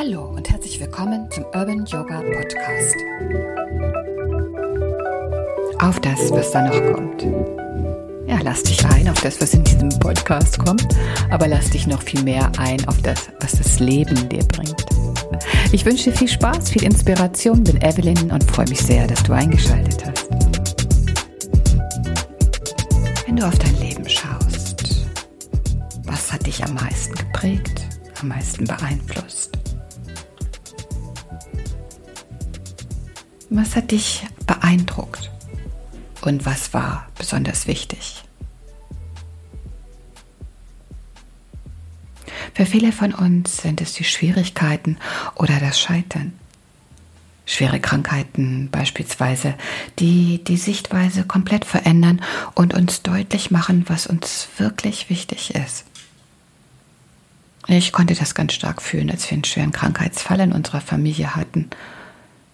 Hallo und herzlich willkommen zum Urban Yoga Podcast. Auf das, was da noch kommt. Ja, lass dich ein auf das, was in diesem Podcast kommt, aber lass dich noch viel mehr ein auf das, was das Leben dir bringt. Ich wünsche dir viel Spaß, viel Inspiration, bin Evelyn und freue mich sehr, dass du eingeschaltet hast. Wenn du auf dein Leben schaust, was hat dich am meisten geprägt, am meisten beeinflusst? Was hat dich beeindruckt? Und was war besonders wichtig? Für viele von uns sind es die Schwierigkeiten oder das Scheitern. Schwere Krankheiten beispielsweise, die die Sichtweise komplett verändern und uns deutlich machen, was uns wirklich wichtig ist. Ich konnte das ganz stark fühlen, als wir einen schweren Krankheitsfall in unserer Familie hatten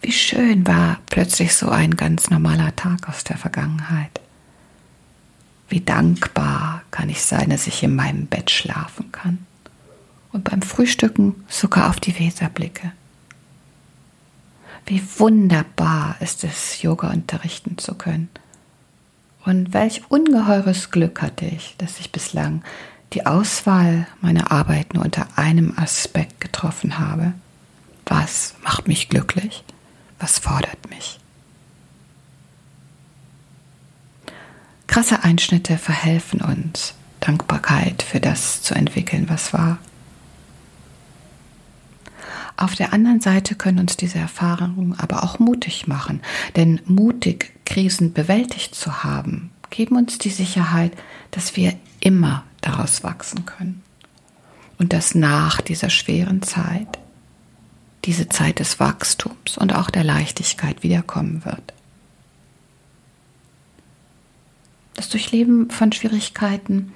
wie schön war plötzlich so ein ganz normaler Tag aus der Vergangenheit. Wie dankbar kann ich sein, dass ich in meinem Bett schlafen kann und beim Frühstücken sogar auf die Weser blicke. Wie wunderbar ist es, Yoga unterrichten zu können. Und welch ungeheures Glück hatte ich, dass ich bislang die Auswahl meiner Arbeit nur unter einem Aspekt getroffen habe. Was macht mich glücklich? Was fordert mich? Krasse Einschnitte verhelfen uns, Dankbarkeit für das zu entwickeln, was war. Auf der anderen Seite können uns diese Erfahrungen aber auch mutig machen, denn mutig Krisen bewältigt zu haben, geben uns die Sicherheit, dass wir immer daraus wachsen können und dass nach dieser schweren Zeit diese Zeit des Wachstums und auch der Leichtigkeit wiederkommen wird. Das Durchleben von Schwierigkeiten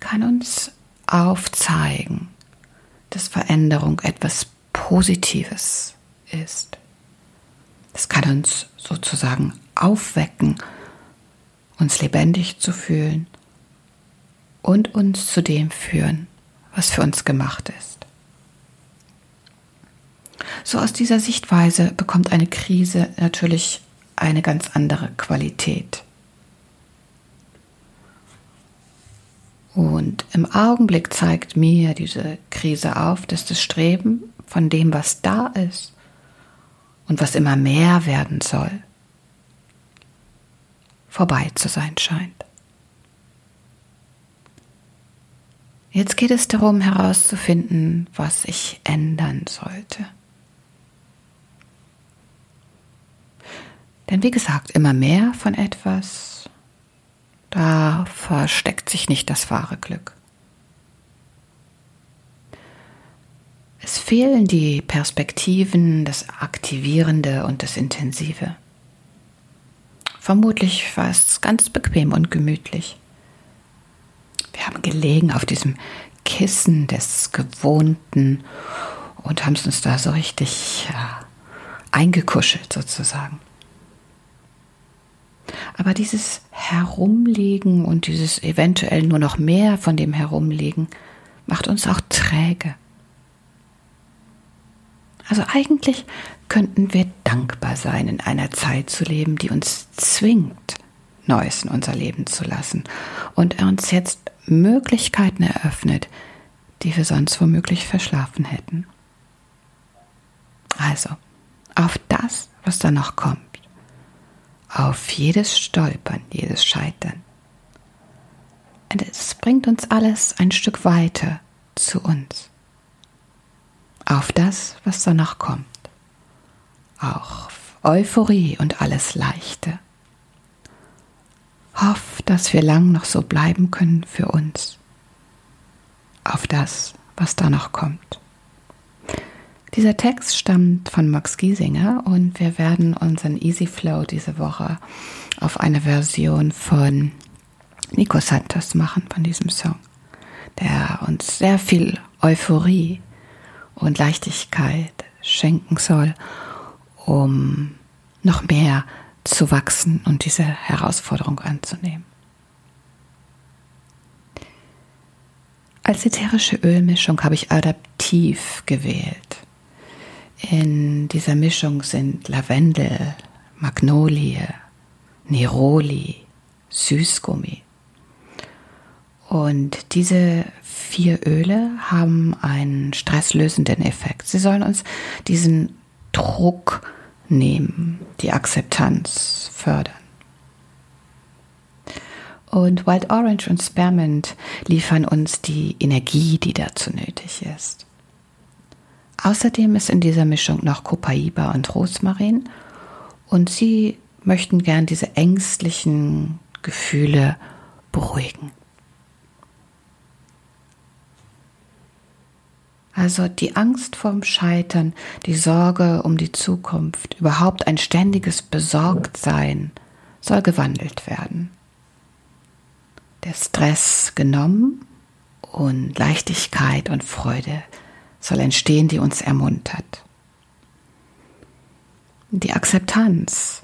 kann uns aufzeigen, dass Veränderung etwas Positives ist. Es kann uns sozusagen aufwecken, uns lebendig zu fühlen und uns zu dem führen, was für uns gemacht ist. So aus dieser Sichtweise bekommt eine Krise natürlich eine ganz andere Qualität. Und im Augenblick zeigt mir diese Krise auf, dass das Streben von dem, was da ist und was immer mehr werden soll, vorbei zu sein scheint. Jetzt geht es darum herauszufinden, was ich ändern sollte. Denn wie gesagt, immer mehr von etwas, da versteckt sich nicht das wahre Glück. Es fehlen die Perspektiven, das Aktivierende und das Intensive. Vermutlich war es ganz bequem und gemütlich. Wir haben gelegen auf diesem Kissen des Gewohnten und haben es uns da so richtig ja, eingekuschelt sozusagen. Aber dieses Herumliegen und dieses eventuell nur noch mehr von dem Herumliegen macht uns auch träge. Also eigentlich könnten wir dankbar sein, in einer Zeit zu leben, die uns zwingt, Neues in unser Leben zu lassen und uns jetzt Möglichkeiten eröffnet, die wir sonst womöglich verschlafen hätten. Also, auf das, was da noch kommt auf jedes Stolpern, jedes Scheitern. Und es bringt uns alles ein Stück weiter zu uns. Auf das, was danach kommt. Auf Euphorie und alles Leichte. Hoff, dass wir lang noch so bleiben können für uns. Auf das, was da noch kommt. Dieser Text stammt von Max Giesinger und wir werden unseren Easy Flow diese Woche auf eine Version von Nico Santos machen, von diesem Song, der uns sehr viel Euphorie und Leichtigkeit schenken soll, um noch mehr zu wachsen und diese Herausforderung anzunehmen. Als ätherische Ölmischung habe ich adaptiv gewählt. In dieser Mischung sind Lavendel, Magnolie, Neroli, Süßgummi. Und diese vier Öle haben einen stresslösenden Effekt. Sie sollen uns diesen Druck nehmen, die Akzeptanz fördern. Und Wild Orange und Spearmint liefern uns die Energie, die dazu nötig ist. Außerdem ist in dieser Mischung noch Copaiba und Rosmarin und sie möchten gern diese ängstlichen Gefühle beruhigen. Also die Angst vorm Scheitern, die Sorge um die Zukunft, überhaupt ein ständiges Besorgtsein soll gewandelt werden. Der Stress genommen und Leichtigkeit und Freude soll entstehen, die uns ermuntert. Die Akzeptanz,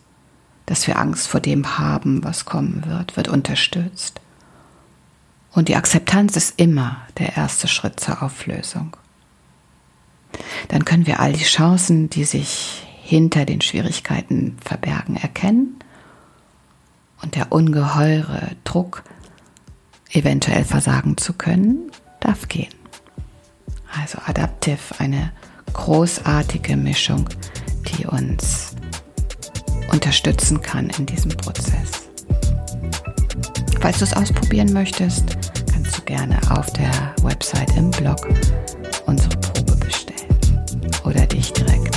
dass wir Angst vor dem haben, was kommen wird, wird unterstützt. Und die Akzeptanz ist immer der erste Schritt zur Auflösung. Dann können wir all die Chancen, die sich hinter den Schwierigkeiten verbergen, erkennen und der ungeheure Druck, eventuell versagen zu können, darf gehen. Also Adaptive, eine großartige Mischung, die uns unterstützen kann in diesem Prozess. Falls du es ausprobieren möchtest, kannst du gerne auf der Website im Blog unsere Probe bestellen oder dich direkt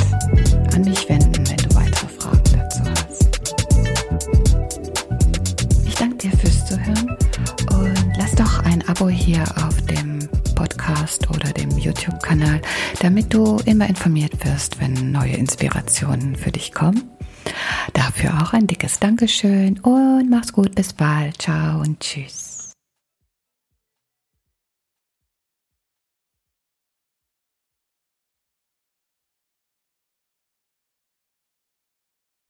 an mich wenden, wenn du weitere Fragen dazu hast. Ich danke dir fürs Zuhören und lass doch ein Abo hier auf Podcast oder dem YouTube-Kanal, damit du immer informiert wirst, wenn neue Inspirationen für dich kommen. Dafür auch ein dickes Dankeschön und mach's gut, bis bald. Ciao und tschüss.